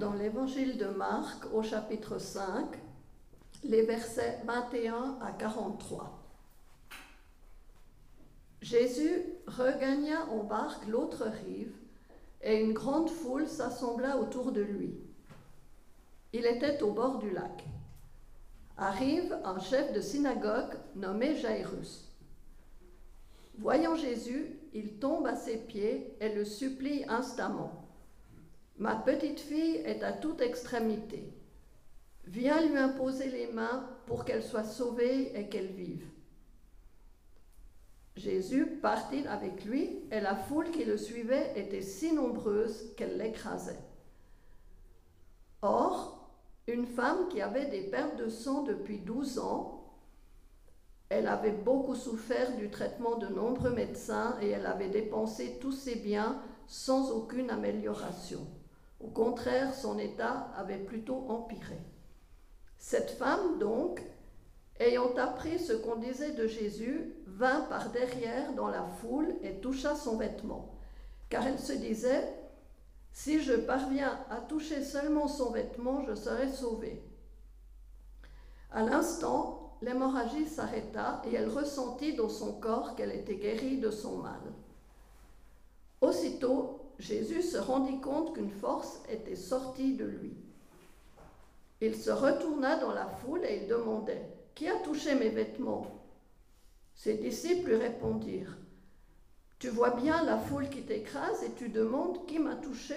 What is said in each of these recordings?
dans l'évangile de Marc au chapitre 5, les versets 21 à 43. Jésus regagna en barque l'autre rive et une grande foule s'assembla autour de lui. Il était au bord du lac. Arrive un chef de synagogue nommé Jairus. Voyant Jésus, il tombe à ses pieds et le supplie instamment. Ma petite fille est à toute extrémité. Viens lui imposer les mains pour qu'elle soit sauvée et qu'elle vive. Jésus partit avec lui et la foule qui le suivait était si nombreuse qu'elle l'écrasait. Or, une femme qui avait des pertes de sang depuis 12 ans, elle avait beaucoup souffert du traitement de nombreux médecins et elle avait dépensé tous ses biens sans aucune amélioration. Au contraire, son état avait plutôt empiré. Cette femme, donc, ayant appris ce qu'on disait de Jésus, vint par derrière dans la foule et toucha son vêtement, car elle se disait, Si je parviens à toucher seulement son vêtement, je serai sauvée. À l'instant, l'hémorragie s'arrêta et elle ressentit dans son corps qu'elle était guérie de son mal. Aussitôt, Jésus se rendit compte qu'une force était sortie de lui. Il se retourna dans la foule et il demandait Qui a touché mes vêtements? Ses disciples lui répondirent Tu vois bien la foule qui t'écrase et tu demandes Qui m'a touché?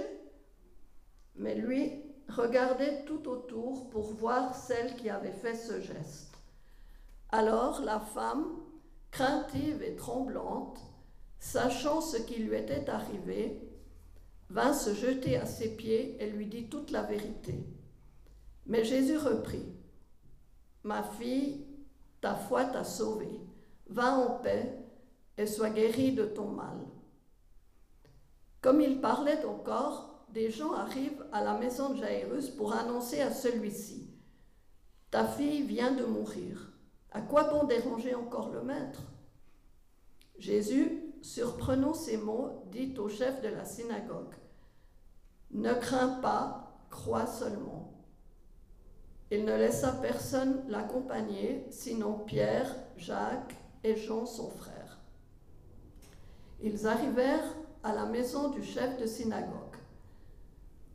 Mais lui regardait tout autour pour voir celle qui avait fait ce geste. Alors la femme, craintive et tremblante, sachant ce qui lui était arrivé, vint se jeter à ses pieds et lui dit toute la vérité. Mais Jésus reprit, Ma fille, ta foi t'a sauvée, va en paix et sois guérie de ton mal. Comme il parlait encore, des gens arrivent à la maison de Jairus pour annoncer à celui-ci, Ta fille vient de mourir, à quoi bon déranger encore le maître? Jésus, surprenant ces mots, dit au chef de la synagogue, Ne crains pas, crois seulement. Il ne laissa personne l'accompagner, sinon Pierre, Jacques et Jean, son frère. Ils arrivèrent à la maison du chef de synagogue.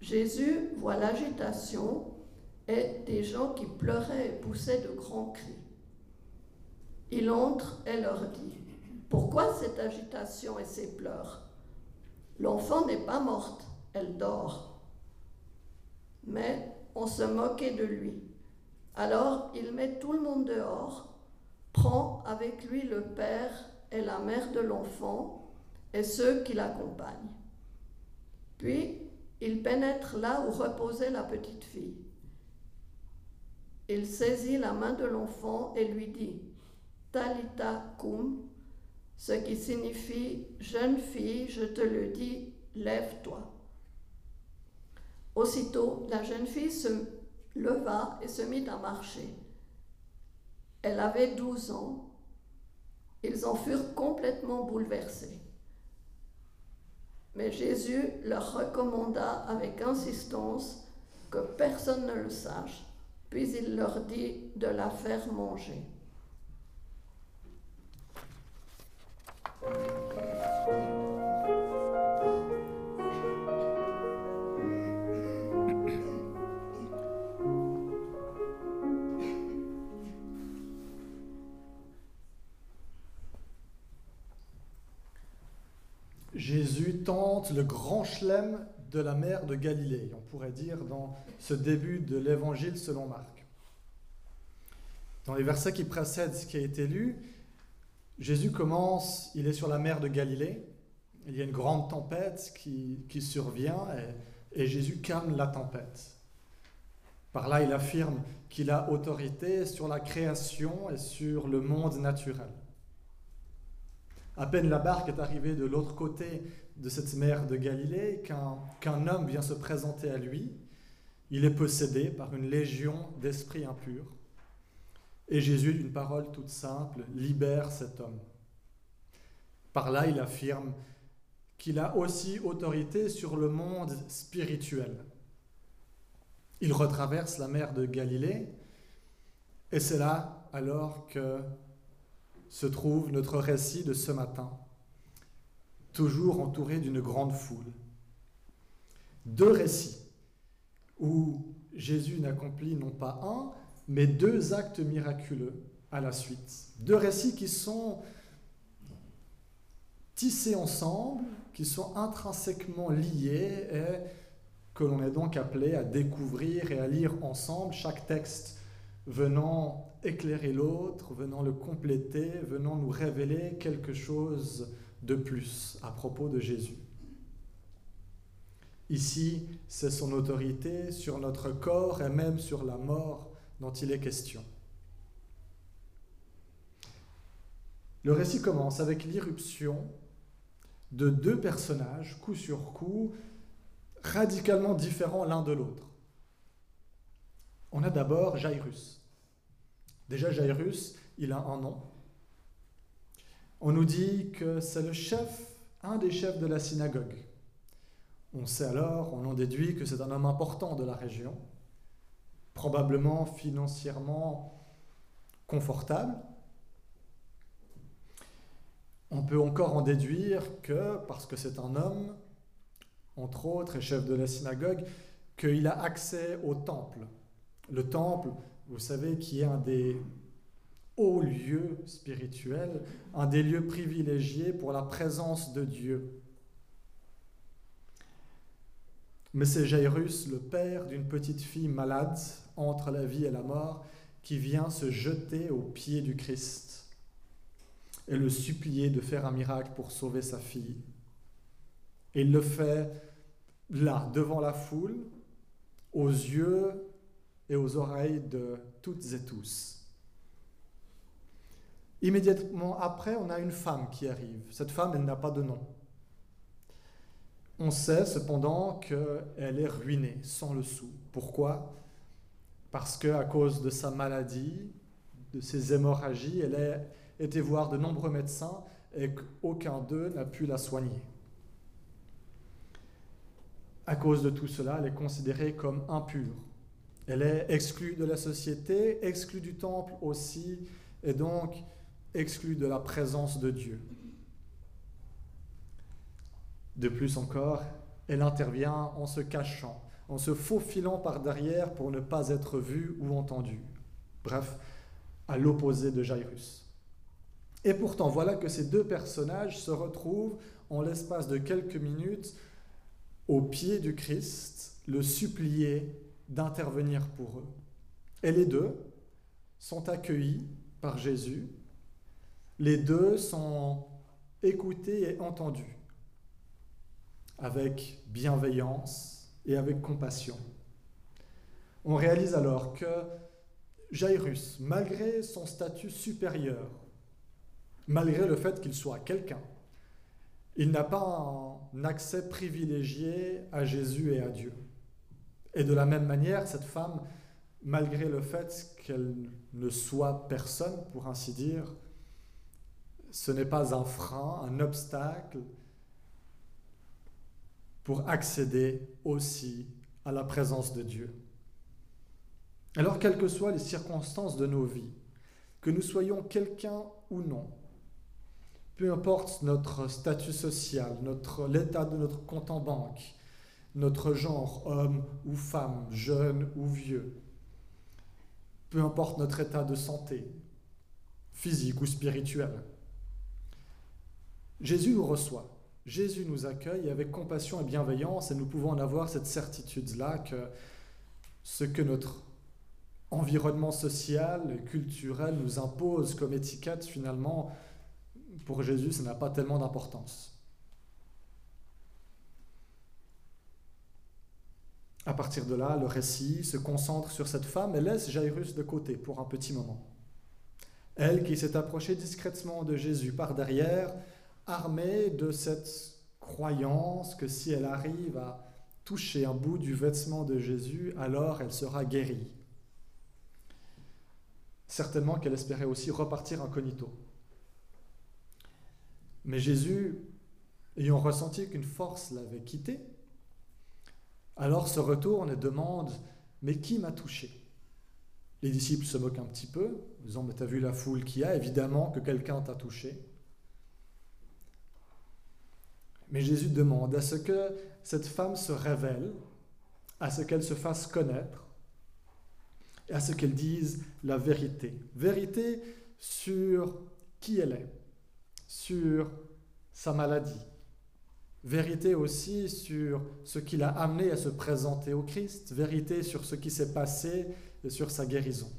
Jésus voit l'agitation et des gens qui pleuraient et poussaient de grands cris. Il entre et leur dit, Pourquoi cette agitation et ces pleurs? L'enfant n'est pas morte, elle dort. Mais on se moquait de lui. Alors il met tout le monde dehors, prend avec lui le père et la mère de l'enfant et ceux qui l'accompagnent. Puis il pénètre là où reposait la petite fille. Il saisit la main de l'enfant et lui dit Talita cum, ce qui signifie Jeune fille, je te le dis, lève-toi. Aussitôt, la jeune fille se leva et se mit à marcher. Elle avait douze ans. Ils en furent complètement bouleversés. Mais Jésus leur recommanda avec insistance que personne ne le sache, puis il leur dit de la faire manger. Jésus tente le grand chelem de la mer de Galilée, on pourrait dire dans ce début de l'évangile selon Marc. Dans les versets qui précèdent ce qui a été lu, Jésus commence, il est sur la mer de Galilée, il y a une grande tempête qui, survient et, Jésus calme la tempête. Par là, il affirme qu'il a autorité sur la création et sur le monde naturel. À peine la barque est arrivée de l'autre côté de cette mer de Galilée qu'un homme vient se présenter à lui. Il est possédé par une légion d'esprits impurs. Et Jésus, d'une parole toute simple, libère cet homme. Par là, il affirme qu'il a aussi autorité sur le monde spirituel. Il retraverse la mer de Galilée et c'est là alors que se trouve notre récit de ce matin, toujours entouré d'une grande foule. Deux récits où Jésus n'accomplit non pas un, mais deux actes miraculeux à la suite. Deux récits qui sont tissés ensemble, qui sont intrinsèquement liés et que l'on est donc appelé à découvrir et à lire ensemble, chaque texte venant éclairer l'autre, venant le compléter, venant nous révéler quelque chose de plus à propos de Jésus. Ici, c'est son autorité sur notre corps et même sur la mort dont il est question. Le récit commence avec l'irruption de deux personnages, coup sur coup, radicalement différents l'un de l'autre. On a d'abord Jairus. Déjà, Jairus, il a un nom. On nous dit que c'est le chef, un des chefs de la synagogue. On sait alors, on en déduit que c'est un homme important de la région, probablement financièrement confortable. On peut encore en déduire que, parce que c'est un homme, entre autres, et chef de la synagogue, qu'il a accès au temple. Le temple, vous savez, qui est un des hauts lieux spirituels, un des lieux privilégiés pour la présence de Dieu. Mais c'est Jairus, le père d'une petite fille malade entre la vie et la mort, qui vient se jeter aux pieds du Christ et le supplier de faire un miracle pour sauver sa fille. Et il le fait là, devant la foule, aux yeux et aux oreilles de toutes et tous. Immédiatement après, on a une femme qui arrive. Cette femme, elle n'a pas de nom. On sait cependant qu'elle est ruinée, sans le sou. Pourquoi? Parce qu'à cause de sa maladie, de ses hémorragies, elle a été voir de nombreux médecins et qu'aucun d'eux n'a pu la soigner. À cause de tout cela, elle est considérée comme impure. Elle est exclue de la société, exclue du temple aussi, et donc exclue de la présence de Dieu. De plus encore, elle intervient en se cachant, en se faufilant par derrière pour ne pas être vue ou entendue. Bref, à l'opposé de Jairus. Et pourtant, voilà que ces deux personnages se retrouvent en l'espace de quelques minutes au pied du Christ, le supplier d'intervenir pour eux. Et les deux sont accueillis par Jésus. Les deux sont écoutés et entendus avec bienveillance et avec compassion. On réalise alors que Jairus, malgré son statut supérieur, malgré le fait qu'il soit quelqu'un, il n'a pas un accès privilégié à Jésus et à Dieu. Et de la même manière, cette femme, malgré le fait qu'elle ne soit personne, pour ainsi dire, ce n'est pas un frein, un obstacle pour accéder aussi à la présence de Dieu. Alors, quelles que soient les circonstances de nos vies, que nous soyons quelqu'un ou non, peu importe notre statut social, notre, l'état de notre compte en banque, notre genre, homme ou femme, jeune ou vieux, peu importe notre état de santé, physique ou spirituel. Jésus nous reçoit. Jésus nous accueille avec compassion et bienveillance et nous pouvons en avoir cette certitude-là que ce que notre environnement social et culturel nous impose comme étiquette, finalement, pour Jésus, ça n'a pas tellement d'importance. À partir de là, le récit se concentre sur cette femme et laisse Jairus de côté pour un petit moment. Elle qui s'est approchée discrètement de Jésus par derrière, armée de cette croyance que si elle arrive à toucher un bout du vêtement de Jésus, alors elle sera guérie. Certainement qu'elle espérait aussi repartir incognito. Mais Jésus, ayant ressenti qu'une force l'avait quitté, alors se retourne et demande, Mais qui m'a touché? Les disciples se moquent un petit peu, disant Mais t'as vu la foule qu'il y a? Évidemment que quelqu'un t'a touché. Mais Jésus demande à ce que cette femme se révèle, à ce qu'elle se fasse connaître, à ce qu'elle dise la vérité. Vérité sur qui elle est, sur sa maladie. Vérité aussi sur ce qui l'a amené à se présenter au Christ. Vérité sur ce qui s'est passé et sur sa guérison.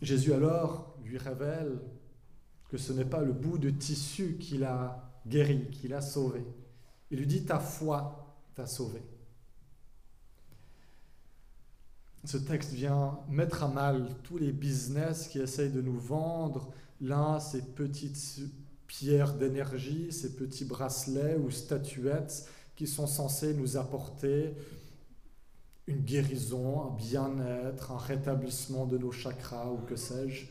Jésus alors lui révèle que ce n'est pas le bout de tissu qui l'a guéri, qui l'a sauvé. Il lui dit, ta foi t'a sauvé. Ce texte vient mettre à mal tous les business qui essayent de nous vendre, là, ces petites pierres d'énergie, ces petits bracelets ou statuettes qui sont censés nous apporter une guérison, un bien-être, un rétablissement de nos chakras ou que sais-je.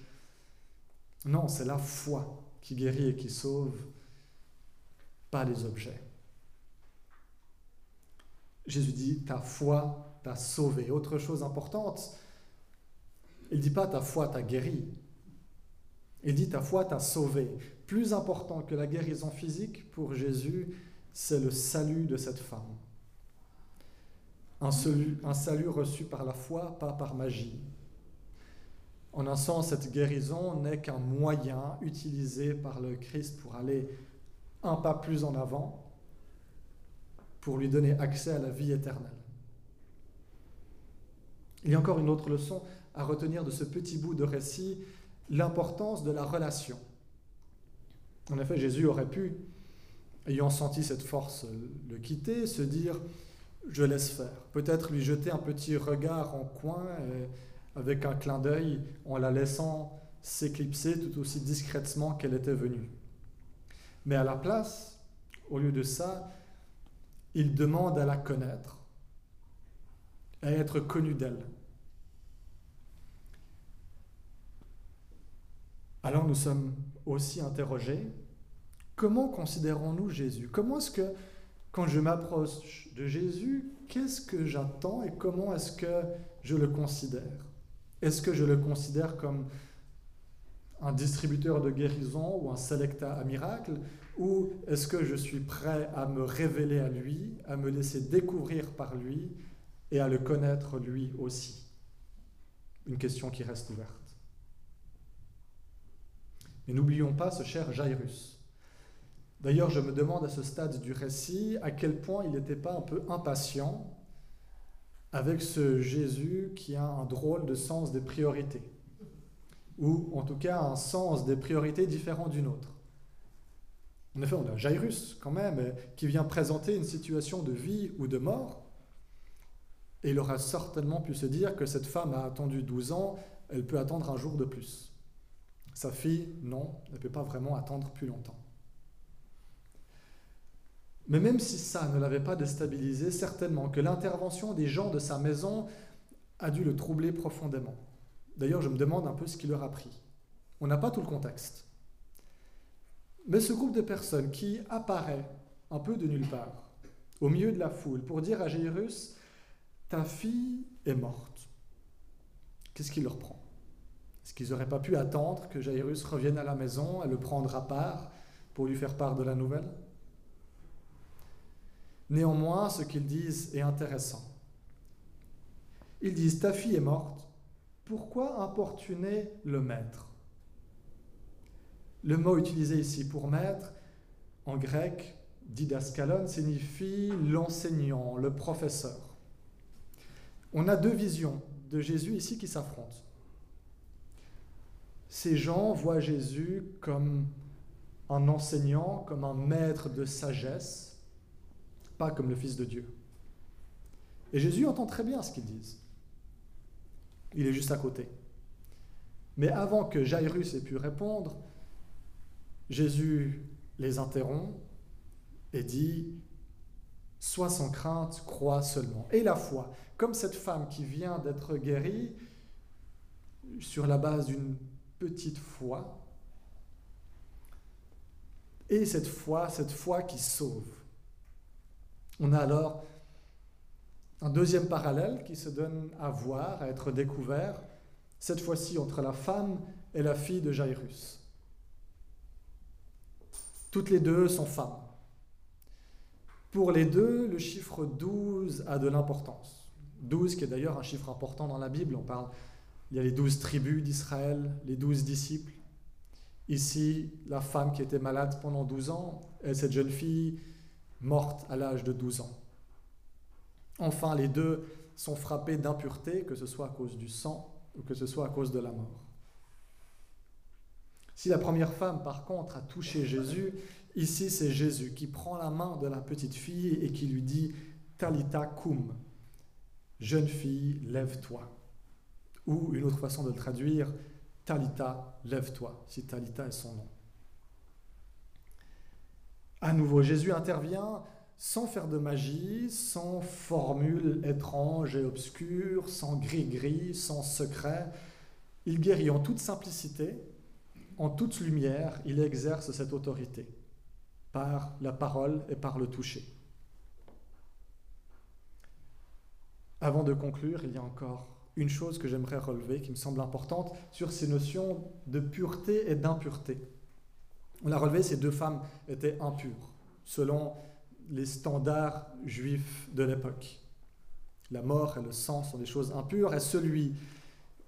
Non, c'est la foi qui guérit et qui sauve, pas les objets. Jésus dit, ta foi t'a sauvé. Autre chose importante, il ne dit pas ta foi t'a guéri. Il dit ta foi t'a sauvé. Plus important que la guérison physique pour Jésus, c'est le salut de cette femme. Un salut, un salut reçu par la foi, pas par magie. En un sens, cette guérison n'est qu'un moyen utilisé par le Christ pour aller un pas plus en avant, pour lui donner accès à la vie éternelle. Il y a encore une autre leçon à retenir de ce petit bout de récit, l'importance de la relation. En effet, Jésus aurait pu, ayant senti cette force le quitter, se dire, je laisse faire. Peut-être lui jeter un petit regard en coin. Et, avec un clin d'œil en la laissant s'éclipser tout aussi discrètement qu'elle était venue. Mais à la place, au lieu de ça, il demande à la connaître, à être connu d'elle. Alors nous sommes aussi interrogés, comment considérons-nous Jésus? Comment est-ce que, quand je m'approche de Jésus, qu'est-ce que j'attends et comment est-ce que je le considère? Est-ce que je le considère comme un distributeur de guérison ou un selecta à miracle? Ou est-ce que je suis prêt à me révéler à lui, à me laisser découvrir par lui et à le connaître lui aussi? Une question qui reste ouverte. Mais n'oublions pas ce cher Jairus. D'ailleurs, je me demande à ce stade du récit à quel point il n'était pas un peu impatient avec ce Jésus qui a un drôle de sens des priorités, ou en tout cas un sens des priorités différent d'une autre. En effet, on a Jairus quand même, qui vient présenter une situation de vie ou de mort, et il aura certainement pu se dire que cette femme a attendu 12 ans, elle peut attendre un jour de plus. Sa fille, non, ne peut pas vraiment attendre plus longtemps. Mais même si ça ne l'avait pas déstabilisé, certainement que l'intervention des gens de sa maison a dû le troubler profondément. D'ailleurs, je me demande un peu ce qui leur a pris. On n'a pas tout le contexte. Mais ce groupe de personnes qui apparaît un peu de nulle part, au milieu de la foule, pour dire à Jairus, ta fille est morte. Qu'est-ce qui leur prend? Est-ce qu'ils n'auraient pas pu attendre que Jairus revienne à la maison, à le prendre à part pour lui faire part de la nouvelle? Néanmoins, ce qu'ils disent est intéressant. Ils disent, ta fille est morte, pourquoi importuner le maître? Le mot utilisé ici pour maître, en grec, didaskalon, signifie l'enseignant, le professeur. On a deux visions de Jésus ici qui s'affrontent. Ces gens voient Jésus comme un enseignant, comme un maître de sagesse, pas comme le Fils de Dieu. Et Jésus entend très bien ce qu'ils disent. Il est juste à côté. Mais avant que Jairus ait pu répondre, Jésus les interrompt et dit Sois sans crainte, crois seulement. Et la foi, comme cette femme qui vient d'être guérie sur la base d'une petite foi, et cette foi, cette foi qui sauve. On a alors un deuxième parallèle qui se donne à voir, à être découvert, cette fois-ci entre la femme et la fille de Jairus. Toutes les deux sont femmes. Pour les deux, le chiffre 12 a de l'importance. 12 qui est d'ailleurs un chiffre important dans la Bible. On parle, il y a les douze tribus d'Israël, les douze disciples. Ici, la femme qui était malade pendant 12 ans et cette jeune fille morte à l'âge de 12 ans. Enfin, les deux sont frappés d'impureté, que ce soit à cause du sang ou que ce soit à cause de la mort. Si la première femme, par contre, a touché Jésus, ici c'est Jésus qui prend la main de la petite fille et qui lui dit Talita cum, jeune fille, lève-toi. Ou une autre façon de le traduire, Talita, lève-toi, si Talita est son nom. À nouveau, Jésus intervient sans faire de magie, sans formule étrange et obscure, sans gris-gris, sans secret. Il guérit en toute simplicité, en toute lumière, il exerce cette autorité par la parole et par le toucher. Avant de conclure, il y a encore une chose que j'aimerais relever qui me semble importante sur ces notions de pureté et d'impureté. On a relevé, ces deux femmes étaient impures, selon les standards juifs de l'époque. La mort et le sang sont des choses impures, et celui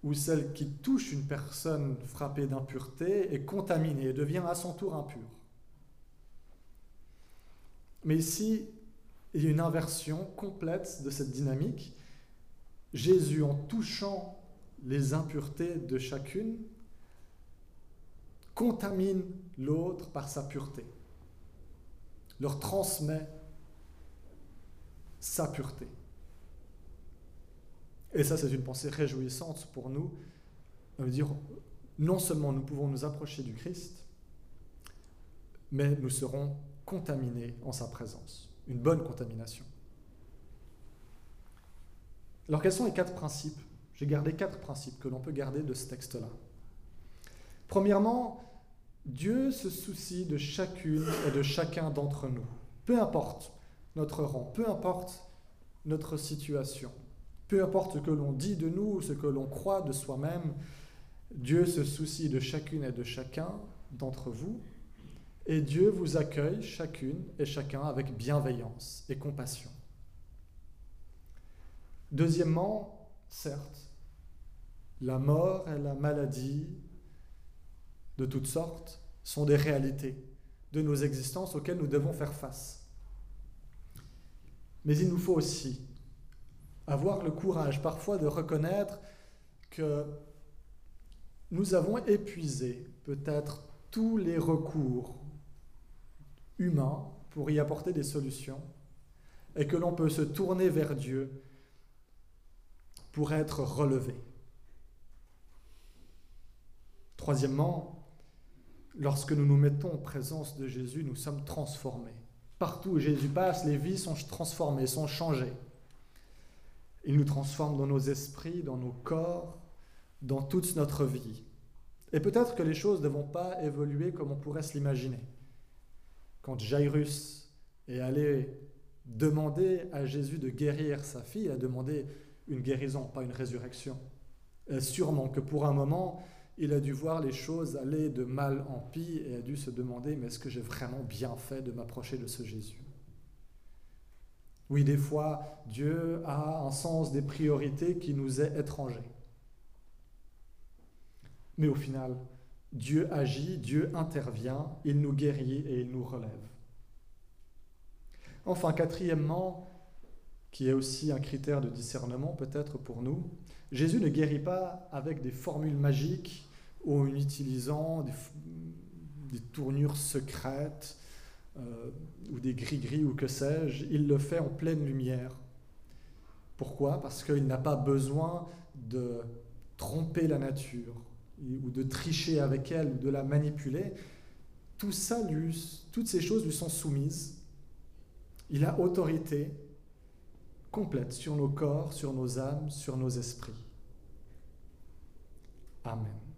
ou celle qui touche une personne frappée d'impureté est contaminée et devient à son tour impure. Mais ici, il y a une inversion complète de cette dynamique. Jésus, en touchant les impuretés de chacune, contamine l'autre par sa pureté leur transmet sa pureté. Et ça, c'est une pensée réjouissante pour nous. Veut dire, non seulement nous pouvons nous approcher du Christ, mais nous serons contaminés en sa présence. Une bonne contamination. Alors, quels sont les quatre principes? J'ai gardé quatre principes que l'on peut garder de ce texte-là. Premièrement, Dieu se soucie de chacune et de chacun d'entre nous. Peu importe notre rang, peu importe notre situation, peu importe ce que l'on dit de nous, ce que l'on croit de soi-même, Dieu se soucie de chacune et de chacun d'entre vous, et Dieu vous accueille chacune et chacun avec bienveillance et compassion. Deuxièmement, certes, la mort et la maladie de toutes sortes sont des réalités de nos existences auxquelles nous devons faire face. Mais il nous faut aussi avoir le courage parfois de reconnaître que nous avons épuisé peut-être tous les recours humains pour y apporter des solutions et que l'on peut se tourner vers Dieu pour être relevé. Troisièmement, lorsque nous nous mettons en présence de Jésus, nous sommes transformés. Partout où Jésus passe, les vies sont transformées, sont changées. Il nous transforme dans nos esprits, dans nos corps, dans toute notre vie. Et peut-être que les choses ne vont pas évoluer comme on pourrait se l'imaginer. Quand Jairus est allé demander à Jésus de guérir sa fille, il a demandé une guérison, pas une résurrection. Et sûrement que pour un moment, il a dû voir les choses aller de mal en pis et a dû se demander, mais est-ce que j'ai vraiment bien fait de m'approcher de ce Jésus? Oui, des fois, Dieu a un sens des priorités qui nous est étranger. Mais au final, Dieu agit, Dieu intervient, il nous guérit et il nous relève. Enfin, quatrièmement, qui est aussi un critère de discernement peut-être pour nous, Jésus ne guérit pas avec des formules magiques en utilisant des, tournures secrètes euh, ou des gris-gris ou que sais-je. Il le fait en pleine lumière. Pourquoi? Parce qu'il n'a pas besoin de tromper la nature ou de tricher avec elle ou de la manipuler. Tout ça, lui, toutes ces choses lui sont soumises. Il a autorité complète sur nos corps, sur nos âmes, sur nos esprits. Amen.